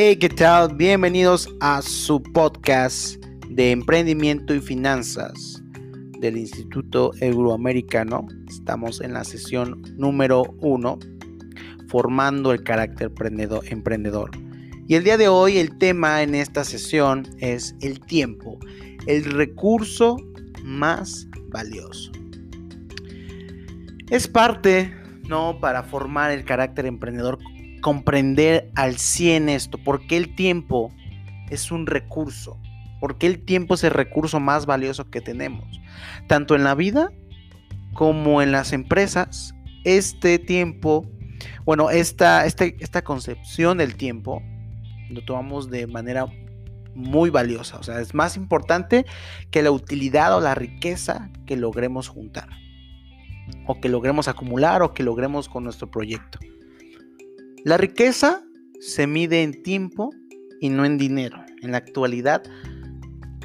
Hey, ¿qué tal? Bienvenidos a su podcast de emprendimiento y finanzas del Instituto Euroamericano. Estamos en la sesión número uno, formando el carácter emprendedor. Y el día de hoy el tema en esta sesión es el tiempo, el recurso más valioso. Es parte, ¿no? Para formar el carácter emprendedor comprender al 100 esto, porque el tiempo es un recurso, porque el tiempo es el recurso más valioso que tenemos, tanto en la vida como en las empresas. Este tiempo, bueno, esta, este, esta concepción del tiempo lo tomamos de manera muy valiosa, o sea, es más importante que la utilidad o la riqueza que logremos juntar, o que logremos acumular, o que logremos con nuestro proyecto. La riqueza se mide en tiempo y no en dinero. En la actualidad,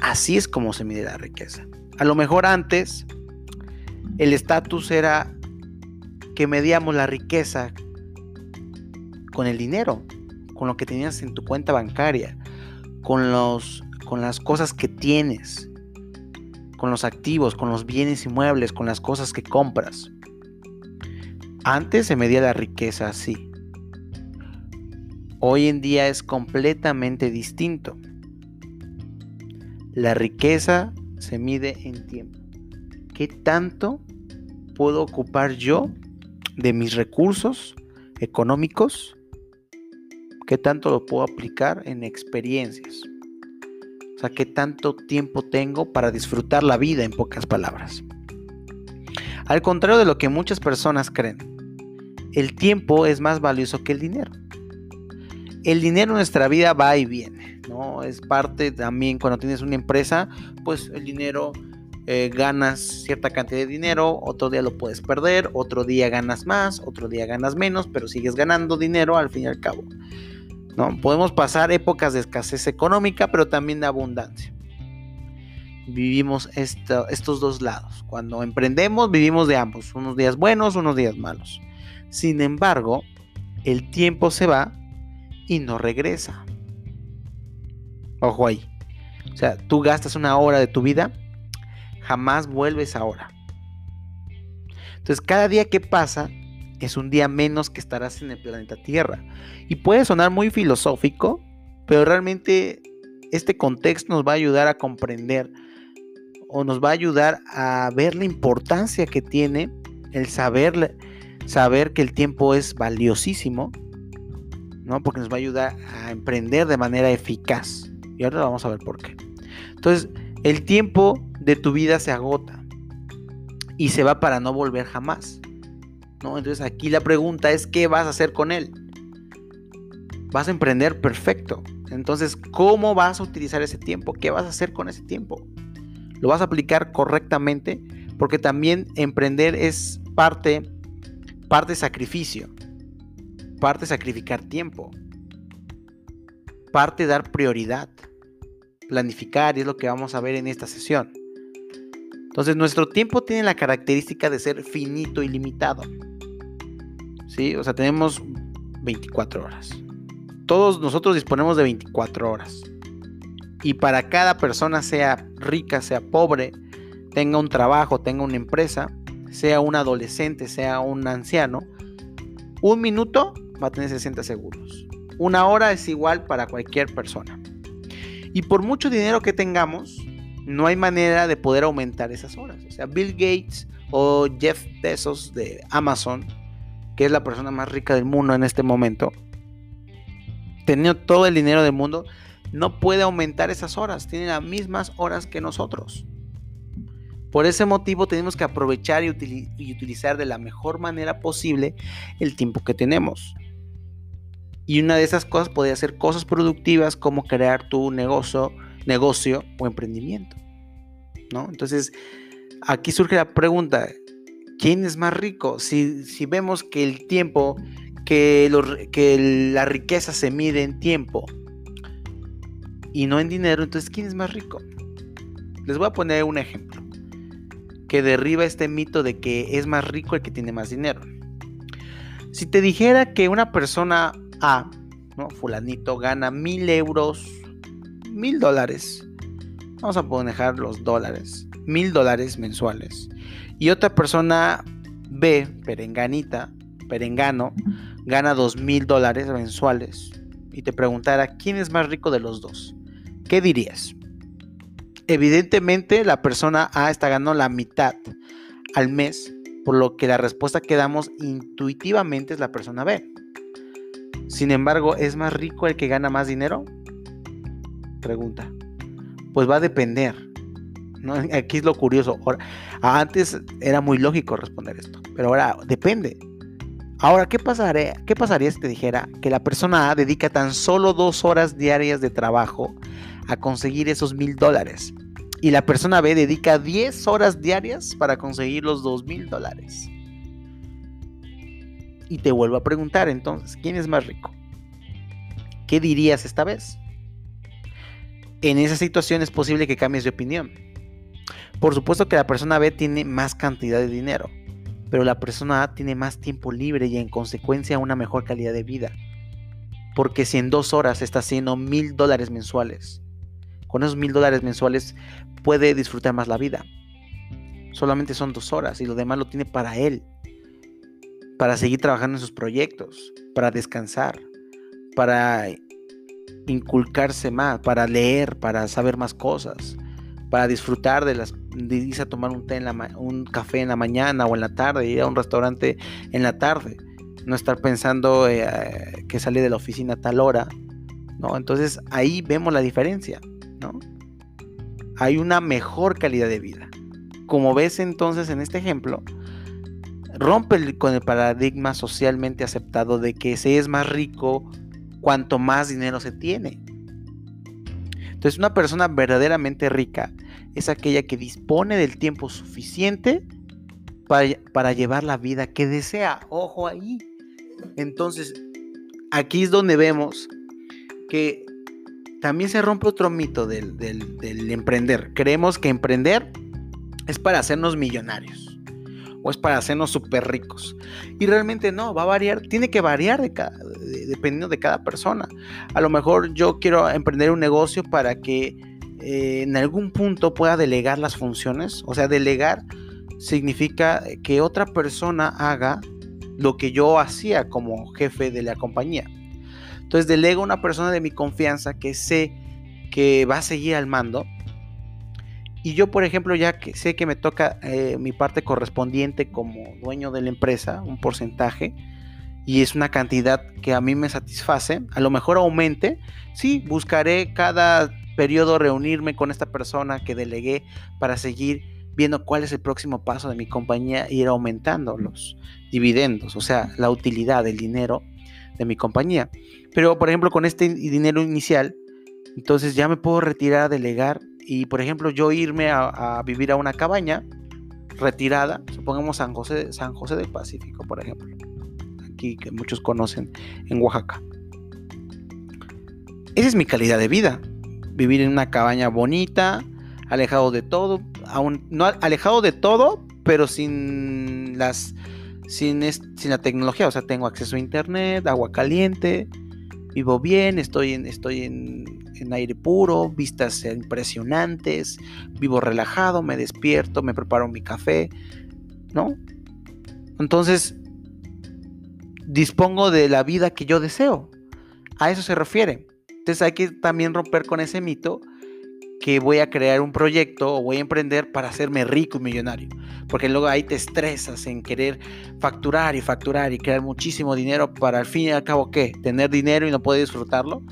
así es como se mide la riqueza. A lo mejor antes, el estatus era que medíamos la riqueza con el dinero, con lo que tenías en tu cuenta bancaria, con, los, con las cosas que tienes, con los activos, con los bienes inmuebles, con las cosas que compras. Antes se medía la riqueza así. Hoy en día es completamente distinto. La riqueza se mide en tiempo. ¿Qué tanto puedo ocupar yo de mis recursos económicos? ¿Qué tanto lo puedo aplicar en experiencias? O sea, ¿qué tanto tiempo tengo para disfrutar la vida en pocas palabras? Al contrario de lo que muchas personas creen, el tiempo es más valioso que el dinero el dinero en nuestra vida va y viene, ¿no? Es parte también cuando tienes una empresa, pues el dinero eh, ganas cierta cantidad de dinero, otro día lo puedes perder, otro día ganas más, otro día ganas menos, pero sigues ganando dinero al fin y al cabo. ¿no? Podemos pasar épocas de escasez económica, pero también de abundancia. Vivimos estos dos lados. Cuando emprendemos, vivimos de ambos, unos días buenos, unos días malos. Sin embargo, el tiempo se va y no regresa. Ojo ahí. O sea, tú gastas una hora de tu vida, jamás vuelves ahora. Entonces, cada día que pasa es un día menos que estarás en el planeta Tierra. Y puede sonar muy filosófico, pero realmente este contexto nos va a ayudar a comprender o nos va a ayudar a ver la importancia que tiene el saber, saber que el tiempo es valiosísimo ¿no? Porque nos va a ayudar a emprender de manera eficaz. Y ahora vamos a ver por qué. Entonces, el tiempo de tu vida se agota y se va para no volver jamás. ¿no? Entonces, aquí la pregunta es, ¿qué vas a hacer con él? Vas a emprender perfecto. Entonces, ¿cómo vas a utilizar ese tiempo? ¿Qué vas a hacer con ese tiempo? ¿Lo vas a aplicar correctamente? Porque también emprender es parte, parte sacrificio parte sacrificar tiempo, parte dar prioridad, planificar, y es lo que vamos a ver en esta sesión. Entonces, nuestro tiempo tiene la característica de ser finito y limitado. ¿Sí? O sea, tenemos 24 horas. Todos nosotros disponemos de 24 horas. Y para cada persona, sea rica, sea pobre, tenga un trabajo, tenga una empresa, sea un adolescente, sea un anciano, un minuto va a tener 60 segundos. Una hora es igual para cualquier persona. Y por mucho dinero que tengamos, no hay manera de poder aumentar esas horas. O sea, Bill Gates o Jeff Bezos de Amazon, que es la persona más rica del mundo en este momento, teniendo todo el dinero del mundo, no puede aumentar esas horas. Tiene las mismas horas que nosotros. Por ese motivo tenemos que aprovechar y, utilizar de la mejor manera posible el tiempo que tenemos. Y una de esas cosas podría ser cosas productivas como crear tu negocio, negocio o emprendimiento. ¿no? Entonces, aquí surge la pregunta, ¿quién es más rico? Si, vemos que el tiempo, que, que la riqueza se mide en tiempo y no en dinero, entonces ¿quién es más rico? Les voy a poner un ejemplo que derriba este mito de que es más rico el que tiene más dinero. Si te dijera que una persona a ¿no? Fulanito gana mil euros, mil dólares. Vamos a manejar los dólares, mil dólares mensuales. Y otra persona B, perenganita, perengano, gana dos mil dólares mensuales. Y te preguntara, ¿quién es más rico de los dos? ¿Qué dirías? Evidentemente la persona A está ganando la mitad al mes, por lo que la respuesta que damos intuitivamente es la persona B. Sin embargo, ¿es más rico el que gana más dinero? Pregunta. Pues va a depender. Aquí es lo curioso. antes era muy lógico responder esto, pero ahora depende. Ahora, ¿qué pasaría, ¿qué pasaría si te dijera que la persona A dedica tan solo dos horas diarias de trabajo a conseguir esos mil dólares? Y la persona B dedica 10 horas diarias para conseguir los dos mil dólares. Y te vuelvo a preguntar entonces, ¿quién es más rico? ¿Qué dirías esta vez? En esa situación es posible que cambies de opinión. Por supuesto que la persona B tiene más cantidad de dinero, pero la persona A tiene más tiempo libre y en consecuencia una mejor calidad de vida. Porque si en dos horas está haciendo mil dólares mensuales, con esos mil dólares mensuales puede disfrutar más la vida. Solamente son dos horas y lo demás lo tiene para él para seguir trabajando en sus proyectos, para descansar, para inculcarse más, para leer, para saber más cosas, para disfrutar de las de a tomar un té en la, un café en la mañana o en la tarde, ir a un restaurante en la tarde, no estar pensando eh, que sale de la oficina a tal hora, ¿no? Entonces ahí vemos la diferencia, ¿no? Hay una mejor calidad de vida. Como ves entonces en este ejemplo, rompe con el paradigma socialmente aceptado de que se es más rico cuanto más dinero se tiene. Entonces una persona verdaderamente rica es aquella que dispone del tiempo suficiente para, para llevar la vida que desea. Ojo ahí. Entonces, aquí es donde vemos que también se rompe otro mito del, del emprender. Creemos que emprender es para hacernos millonarios o es para hacernos súper ricos. Y realmente no, va a variar, tiene que variar de dependiendo de cada persona. A lo mejor yo quiero emprender un negocio para que eh, en algún punto pueda delegar las funciones. O sea, delegar significa que otra persona haga lo que yo hacía como jefe de la compañía. Entonces delego a una persona de mi confianza que sé que va a seguir al mando y yo, por ejemplo, ya que sé que me toca eh, mi parte correspondiente como dueño de la empresa, un porcentaje, y es una cantidad que a mí me satisface, a lo mejor aumente, sí, buscaré cada periodo reunirme con esta persona que delegué para seguir viendo cuál es el próximo paso de mi compañía e ir aumentando los dividendos, o sea, la utilidad del dinero de mi compañía. Pero, por ejemplo, con este dinero inicial, entonces ya me puedo retirar a delegar y por ejemplo yo irme a, vivir a una cabaña retirada, supongamos San José, San José del Pacífico, por ejemplo, aquí que muchos conocen en Oaxaca. Esa es mi calidad de vida, vivir en una cabaña bonita, alejado de todo, aún no alejado de todo, pero sin las sin, sin la tecnología, o sea, tengo acceso a internet, agua caliente, vivo bien, estoy en, estoy en en aire puro, vistas impresionantes, vivo relajado, me despierto, me preparo mi café, ¿no? Entonces, dispongo de la vida que yo deseo. A eso se refiere. Entonces hay que también romper con ese mito que voy a crear un proyecto o voy a emprender para hacerme rico y millonario. Porque luego ahí te estresas en querer facturar y facturar y crear muchísimo dinero para al fin y al cabo, ¿qué? Tener dinero y no poder disfrutarlo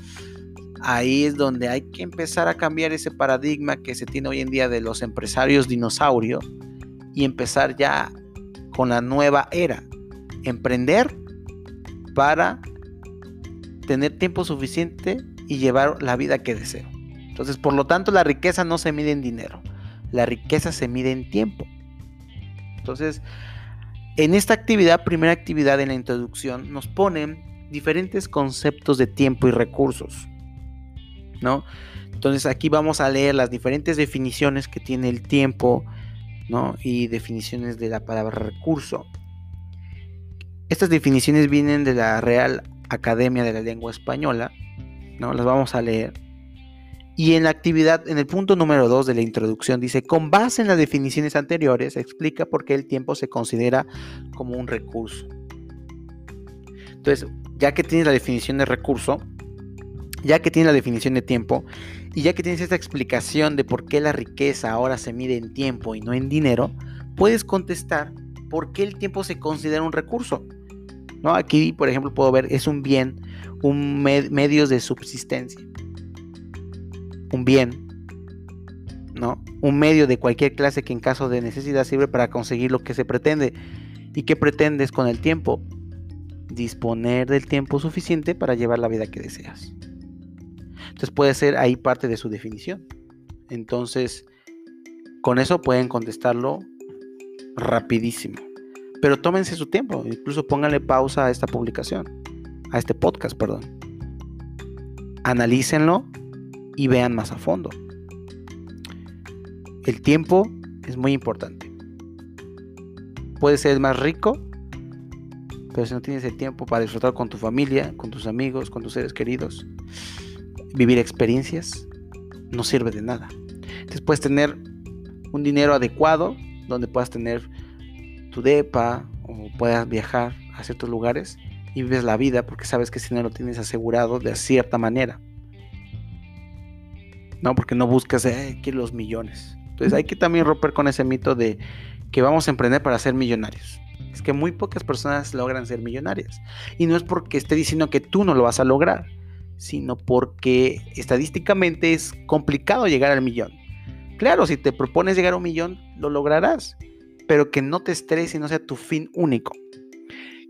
ahí es donde hay que empezar a cambiar ese paradigma que se tiene hoy en día de los empresarios dinosaurio y empezar ya con la nueva era. Emprender para tener tiempo suficiente y llevar la vida que deseo. Entonces, por lo tanto, la riqueza no se mide en dinero, la riqueza se mide en tiempo. Entonces, en esta actividad, primera actividad en la introducción, nos ponen diferentes conceptos de tiempo y recursos. Entonces aquí vamos a leer las diferentes definiciones que tiene el tiempo. Y definiciones de la palabra recurso. Estas definiciones vienen de la Real Academia de la Lengua Española, ¿no? Las vamos a leer. Y en la actividad, en el punto número 2 de la introducción, dice, con base en las definiciones anteriores, explica por qué el tiempo se considera como un recurso. Entonces, ya que tienes la definición de recurso, ya que tienes la definición de tiempo, y ya que tienes esta explicación de por qué la riqueza ahora se mide en tiempo y no en dinero, puedes contestar por qué el tiempo se considera un recurso. ¿No? Aquí, por ejemplo, puedo ver, es un bien, un medio de subsistencia un bien, ¿no? Un medio de cualquier clase que en caso de necesidad sirve para conseguir lo que se pretende. ¿Y qué pretendes con el tiempo? Disponer del tiempo suficiente para llevar la vida que deseas. Entonces puede ser ahí parte de su definición. Entonces, con eso pueden contestarlo rapidísimo. Pero tómense su tiempo, incluso pónganle pausa a esta publicación, a este podcast, perdón. Analícenlo y vean más a fondo. El tiempo es muy importante. Puede ser más rico, pero si no tienes el tiempo para disfrutar con tu familia, con tus amigos, con tus seres queridos, vivir experiencias, no sirve de nada. Entonces puedes tener un dinero adecuado donde puedas tener tu DEPA o puedas viajar a ciertos lugares y vives la vida porque sabes que ese dinero lo tienes asegurado de cierta manera. ¿no? Porque no buscas eh, los millones. Entonces hay que también romper con ese mito de que vamos a emprender para ser millonarios. Es que muy pocas personas logran ser millonarias. Y no es porque esté diciendo que tú no lo vas a lograr, sino porque estadísticamente es complicado llegar al millón. Claro, si te propones llegar a un millón, lo lograrás, pero que no te estreses y no sea tu fin único.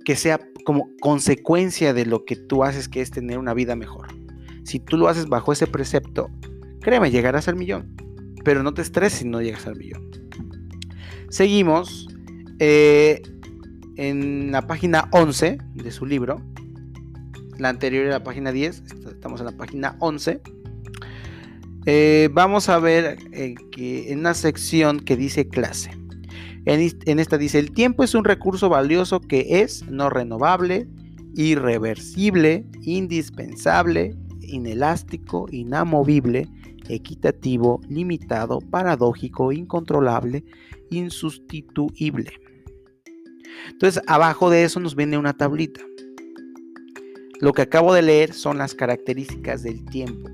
Que sea como consecuencia de lo que tú haces, que es tener una vida mejor. Si tú lo haces bajo ese precepto, Créeme, llegarás al millón. Pero no te estreses si no llegas al millón. Seguimos eh, en la página 11 de su libro. La anterior era la página 10. Estamos en la página 11. Eh, vamos a ver eh, que en una sección que dice clase. en, esta dice, el tiempo es un recurso valioso que es no renovable, irreversible, indispensable, inelástico, inamovible equitativo, limitado, paradójico, incontrolable, insustituible. Entonces, abajo de eso nos viene una tablita. Lo que acabo de leer son las características del tiempo.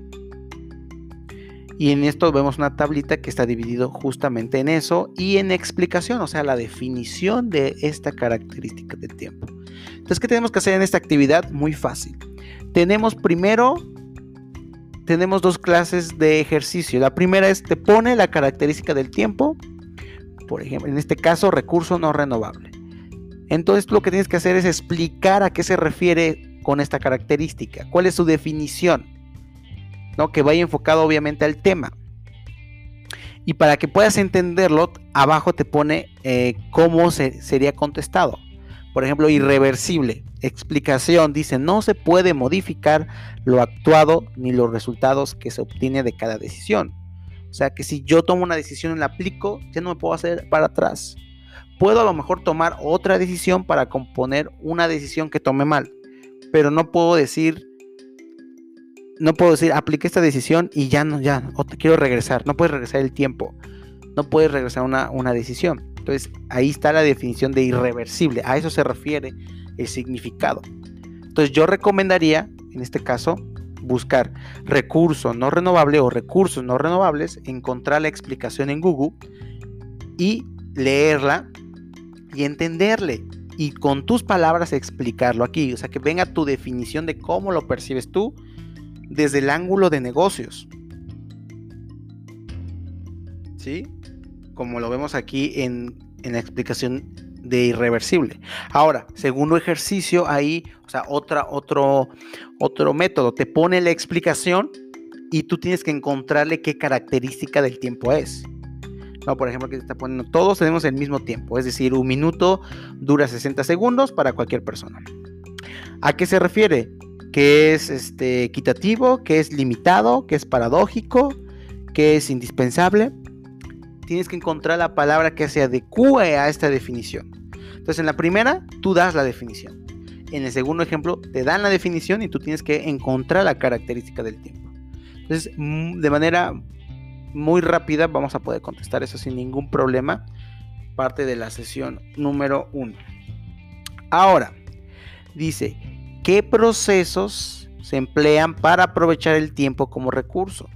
Y en esto vemos una tablita que está dividido justamente en eso y en explicación, o sea, la definición de esta característica del tiempo. Entonces, ¿qué tenemos que hacer en esta actividad? Muy fácil. Tenemos primero tenemos dos clases de ejercicio. La primera es te pone la característica del tiempo, por ejemplo, en este caso recurso no renovable. Entonces lo que tienes que hacer es explicar a qué se refiere con esta característica, cuál es su definición, ¿no? que vaya enfocado obviamente al tema. Y para que puedas entenderlo, abajo te pone eh, cómo se, sería contestado. Por ejemplo, irreversible. Explicación dice, no se puede modificar lo actuado ni los resultados que se obtiene de cada decisión. O sea que si yo tomo una decisión y la aplico, ya no me puedo hacer para atrás. Puedo a lo mejor tomar otra decisión para componer una decisión que tome mal, pero no puedo decir, no puedo decir, apliqué esta decisión y ya no, ya, o te quiero regresar. No puedes regresar el tiempo, no puedes regresar una, una decisión. Entonces ahí está la definición de irreversible, a eso se refiere el significado. Entonces yo recomendaría, en este caso, buscar recurso no renovable o recursos no renovables, encontrar la explicación en Google y leerla y entenderle y con tus palabras explicarlo aquí, o sea, que venga tu definición de cómo lo percibes tú desde el ángulo de negocios. ¿Sí? como lo vemos aquí en, la explicación de irreversible. Ahora, segundo ejercicio, ahí, o sea, otra, otro, otro método, te pone la explicación y tú tienes que encontrarle qué característica del tiempo es. No, por ejemplo, que te está poniendo, todos tenemos el mismo tiempo, es decir, un minuto dura 60 segundos para cualquier persona. ¿A qué se refiere? Que es este, equitativo, que es limitado, que es paradójico, que es indispensable tienes que encontrar la palabra que se adecue a esta definición. Entonces, en la primera, tú das la definición. en el segundo ejemplo te dan la definición y tú tienes que encontrar la característica del tiempo. Entonces, mm, de manera muy rápida vamos a poder contestar eso sin ningún problema. Parte de la sesión número uno. Ahora, dice, ¿qué procesos se emplean para aprovechar el tiempo como recurso?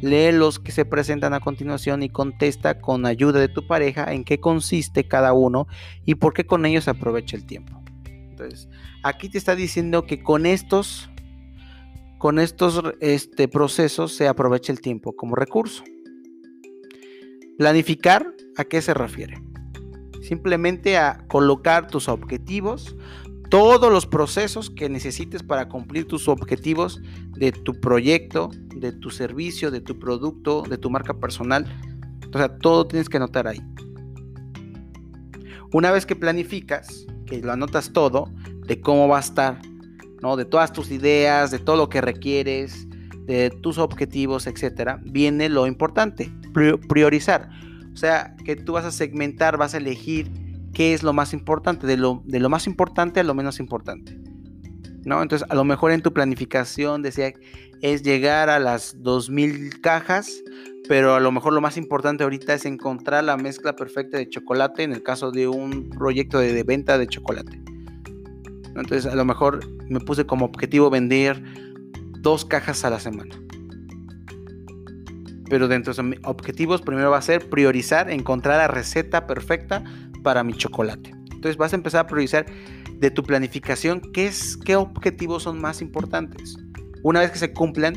Lee los que se presentan a continuación y contesta con ayuda de tu pareja en qué consiste cada uno y por qué con ellos se aprovecha el tiempo. Entonces, aquí te está diciendo que con estos, con estos este, procesos se aprovecha el tiempo como recurso. Planificar, ¿a qué se refiere? Simplemente a colocar tus objetivos, todos los procesos que necesites para cumplir tus objetivos de tu proyecto, de tu servicio, de tu producto, de tu marca personal. O sea, todo tienes que anotar ahí. Una vez que planificas, que lo anotas todo, de cómo va a estar, ¿no? De todas tus ideas, de todo lo que requieres, de tus objetivos, etcétera, viene lo importante, priorizar. O sea, que tú vas a segmentar, vas a elegir qué es lo más importante, de lo, de lo más importante a lo menos importante. ¿No? Entonces, a lo mejor en tu planificación decía es llegar a las 2000 cajas, pero a lo mejor lo más importante ahorita es encontrar la mezcla perfecta de chocolate en el caso de un proyecto de, venta de chocolate. Entonces, a lo mejor me puse como objetivo vender dos cajas a la semana. Pero dentro de mis objetivos, primero va a ser priorizar, encontrar la receta perfecta para mi chocolate. Entonces vas a empezar a priorizar de tu planificación qué, objetivos son más importantes. Una vez que se cumplan,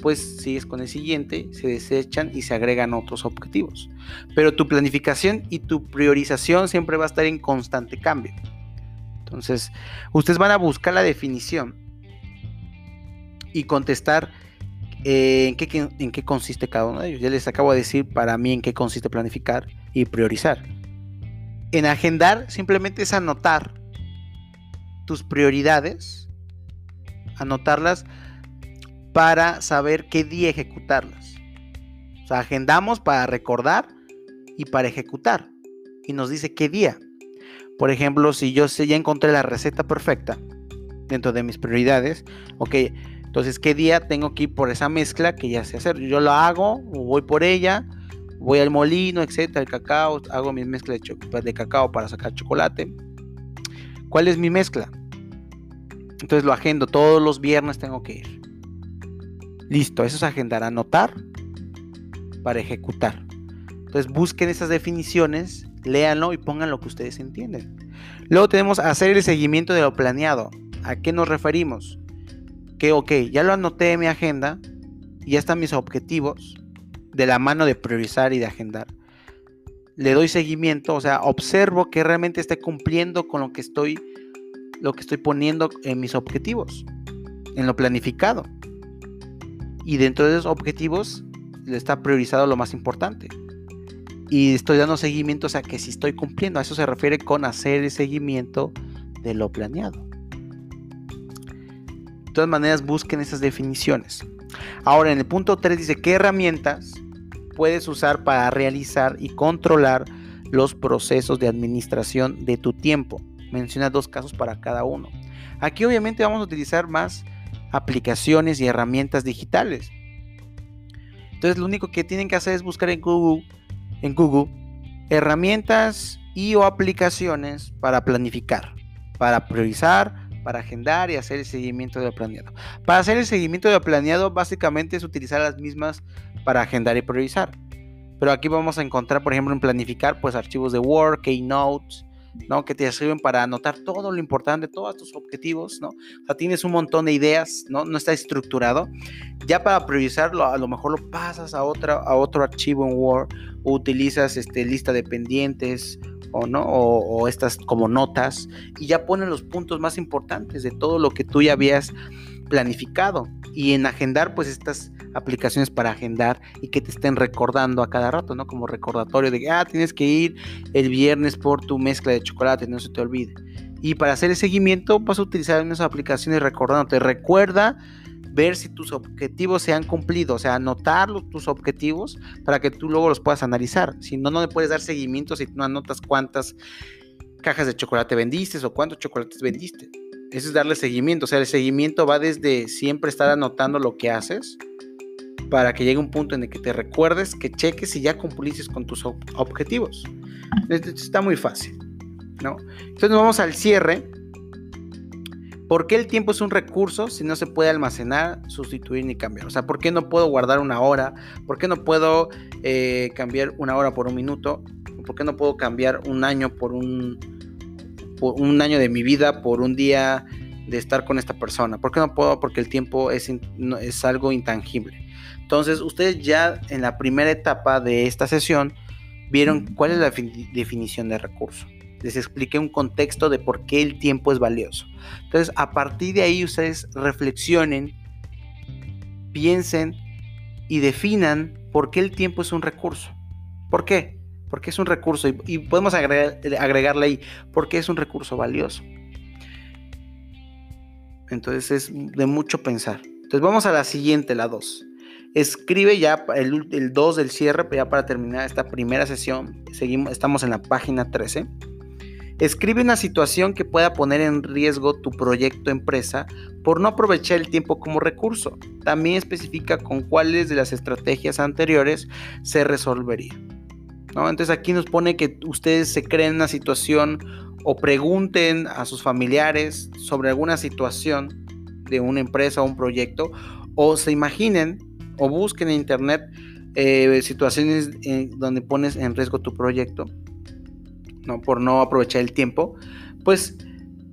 pues sigues con el siguiente, se desechan y se agregan otros objetivos. Pero tu planificación y tu priorización siempre va a estar en constante cambio. Entonces, ustedes van a buscar la definición y contestar eh, en, qué, en qué consiste cada uno de ellos. Ya les acabo de decir para mí en qué consiste planificar y priorizar. En agendar simplemente es anotar tus prioridades, anotarlas para saber qué día ejecutarlas. O sea, agendamos para recordar y para ejecutar. Y nos dice qué día. Por ejemplo, si yo ya encontré la receta perfecta dentro de mis prioridades, ok, entonces qué día tengo que ir por esa mezcla que ya sé hacer. Yo lo hago, voy por ella, voy al molino, etcétera, el cacao, hago mi mezcla de, de cacao para sacar chocolate. ¿Cuál es mi mezcla? Entonces lo agendo, todos los viernes tengo que ir. Listo, eso es agendar, anotar para ejecutar. Entonces busquen esas definiciones, léanlo y pongan lo que ustedes entienden. Luego tenemos hacer el seguimiento de lo planeado. ¿A qué nos referimos? Que, ok, ya lo anoté en mi agenda, ya están mis objetivos, de la mano de priorizar y de agendar. Le doy seguimiento, o sea, observo que realmente esté cumpliendo con lo que estoy lo que estoy poniendo en mis objetivos, en lo planificado. Y dentro de esos objetivos le está priorizado lo más importante. Y estoy dando seguimiento, o sea, que si estoy cumpliendo, a eso se refiere con hacer el seguimiento de lo planeado. De todas maneras, busquen esas definiciones. Ahora, en el punto 3 dice, ¿qué herramientas puedes usar para realizar y controlar los procesos de administración de tu tiempo. Menciona dos casos para cada uno. Aquí obviamente vamos a utilizar más aplicaciones y herramientas digitales. Entonces lo único que tienen que hacer es buscar en Google, en Google herramientas y o aplicaciones para planificar, para priorizar, para agendar y hacer el seguimiento de lo planeado. Para hacer el seguimiento de planeado básicamente es utilizar las mismas para agendar y priorizar. Pero aquí vamos a encontrar, por ejemplo, en planificar, pues archivos de Word, Keynotes, ¿no? Que te sirven para anotar todo lo importante, todos tus objetivos, ¿no? O sea, tienes un montón de ideas, ¿no? No está estructurado. Ya para priorizarlo, a lo mejor lo pasas a, otra, a otro archivo en Word o utilizas este, lista de pendientes o no o, o, estas como notas y ya ponen los puntos más importantes de todo lo que tú ya habías planificado y en agendar pues estas aplicaciones para agendar y que te estén recordando a cada rato, ¿no? Como recordatorio de que, ah, tienes que ir el viernes por tu mezcla de chocolate, no se te olvide. Y para hacer el seguimiento vas a utilizar unas aplicaciones recordándote. Recuerda ver si tus objetivos se han cumplido, o sea, anotar tus objetivos para que tú luego los puedas analizar. Si no, no le puedes dar seguimiento si no anotas cuántas cajas de chocolate vendiste o cuántos chocolates vendiste. Eso es darle seguimiento. O sea, el seguimiento va desde siempre estar anotando lo que haces para que llegue un punto en el que te recuerdes, que cheques si ya cumpliste con tus objetivos. Está muy fácil, ¿no? Entonces nos vamos al cierre. ¿Por qué el tiempo es un recurso si no se puede almacenar, sustituir ni cambiar? O sea, ¿por qué no puedo guardar una hora? ¿Por qué no puedo eh, cambiar una hora por un minuto? ¿Por qué no puedo cambiar un año por un, un año de mi vida por un día de estar con esta persona? ¿Por qué no puedo? Porque el tiempo es, es algo intangible. Entonces, ustedes ya en la primera etapa de esta sesión vieron cuál es la definición de recurso. Les expliqué un contexto de por qué el tiempo es valioso. Entonces, a partir de ahí ustedes reflexionen, piensen y definan por qué el tiempo es un recurso. ¿Por qué? Porque es un recurso y, podemos agregarle ahí, porque es un recurso valioso. Entonces es de mucho pensar. Entonces vamos a la siguiente, la 2. Escribe ya el, 2 del cierre, ya para terminar esta primera sesión. Seguimos, estamos en la página 13. Escribe una situación que pueda poner en riesgo tu proyecto empresa por no aprovechar el tiempo como recurso. También especifica con cuáles de las estrategias anteriores se resolvería. Entonces aquí nos pone que ustedes se creen una situación o pregunten a sus familiares sobre alguna situación de una empresa o un proyecto o se imaginen o busquen en internet eh, situaciones eh, donde pones en riesgo tu proyecto, ¿no? Por no aprovechar el tiempo, pues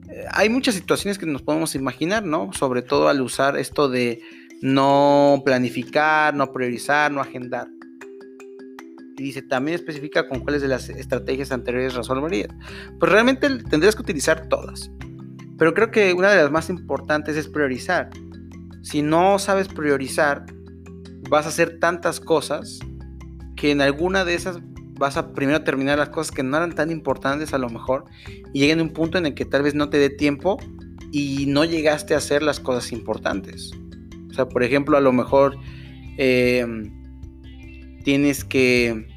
eh, hay muchas situaciones que nos podemos imaginar, ¿no? Sobre todo al usar esto de no planificar, no priorizar, no agendar. Y dice, también especifica con cuáles de las estrategias anteriores resolverías. Pues realmente tendrías que utilizar todas. Pero creo que una de las más importantes es priorizar. Si no sabes priorizar, vas a hacer tantas cosas que en alguna de esas vas a primero terminar las cosas que no eran tan importantes a lo mejor y lleguen a un punto en el que tal vez no te dé tiempo y no llegaste a hacer las cosas importantes. O sea, por ejemplo, a lo mejor em, tienes que...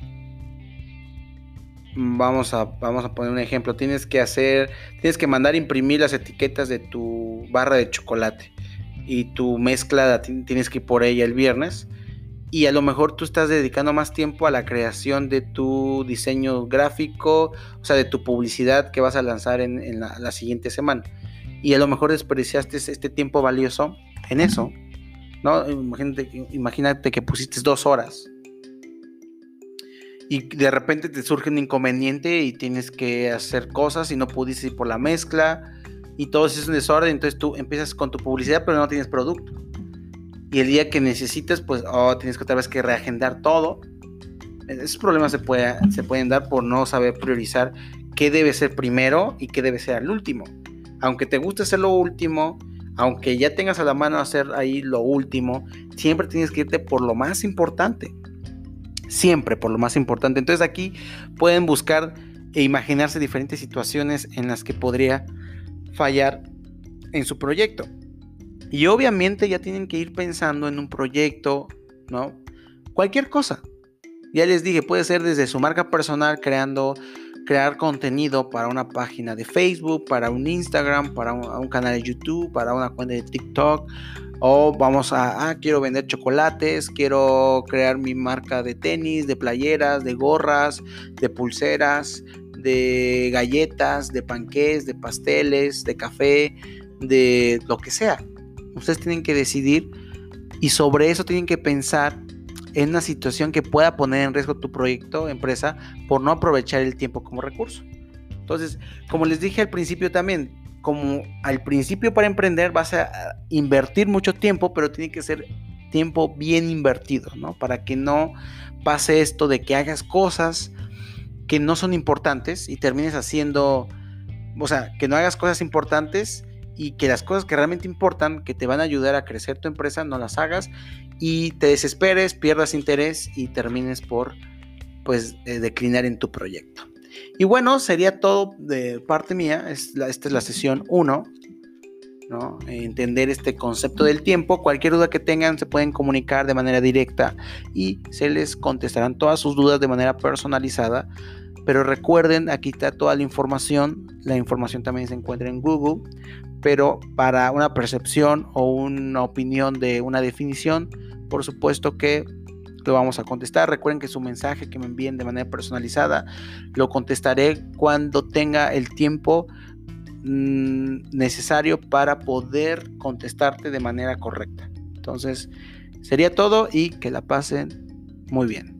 Vamos a, vamos a poner un ejemplo. Tienes que hacer, tienes que mandar imprimir las etiquetas de tu barra de chocolate y tu mezcla tienes que ir por ella el viernes y a lo mejor tú estás dedicando más tiempo a la creación de tu diseño gráfico, o sea, de tu publicidad que vas a lanzar en, la, siguiente semana. Y a lo mejor desperdiciaste este tiempo valioso en eso, ¿no? Imagínate, imagínate que pusiste dos horas y de repente te surge un inconveniente y tienes que hacer cosas y no pudiste ir por la mezcla y todo es un desorden, entonces tú empiezas con tu publicidad pero no tienes producto. Y el día que necesites, pues oh, tienes que otra vez que reagendar todo. Esos problemas se, se pueden dar por no saber priorizar qué debe ser primero y qué debe ser al último. Aunque te guste hacer lo último, aunque ya tengas a la mano hacer ahí lo último, siempre tienes que irte por lo más importante. Siempre por lo más importante. Entonces aquí pueden buscar e imaginarse diferentes situaciones en las que podría fallar en su proyecto. Y obviamente ya tienen que ir pensando en un proyecto, ¿no? Cualquier cosa. Ya les dije, puede ser desde su marca personal creando, crear contenido para una página de Facebook, para un Instagram, para un, canal de YouTube, para una cuenta de TikTok. O vamos a, ah, quiero vender chocolates, quiero crear mi marca de tenis, de playeras, de gorras, de pulseras, de galletas, de panqués, de pasteles, de café, de lo que sea. Ustedes tienen que decidir y sobre eso tienen que pensar en una situación que pueda poner en riesgo tu proyecto, empresa, por no aprovechar el tiempo como recurso. Entonces, como les dije al principio también, como al principio para emprender vas a invertir mucho tiempo, pero tiene que ser tiempo bien invertido, ¿no? Para que no pase esto de que hagas cosas que no son importantes y termines haciendo, o sea, que no hagas cosas importantes y que las cosas que realmente importan, que te van a ayudar a crecer tu empresa, no las hagas y te desesperes, pierdas interés y termines por pues eh, declinar en tu proyecto. Y bueno, sería todo de parte mía. esta es la sesión 1. ¿no? Entender este concepto del tiempo. Cualquier duda que tengan se pueden comunicar de manera directa y se les contestarán todas sus dudas de manera personalizada Pero recuerden, aquí está toda la información. La información también se encuentra en Google. Pero para una percepción o una opinión de una definición, por supuesto que lo vamos a contestar. Recuerden que su mensaje que me envíen de manera personalizada lo contestaré cuando tenga el tiempo mm, necesario para poder contestarte de manera correcta. Entonces, sería todo y que la pasen muy bien.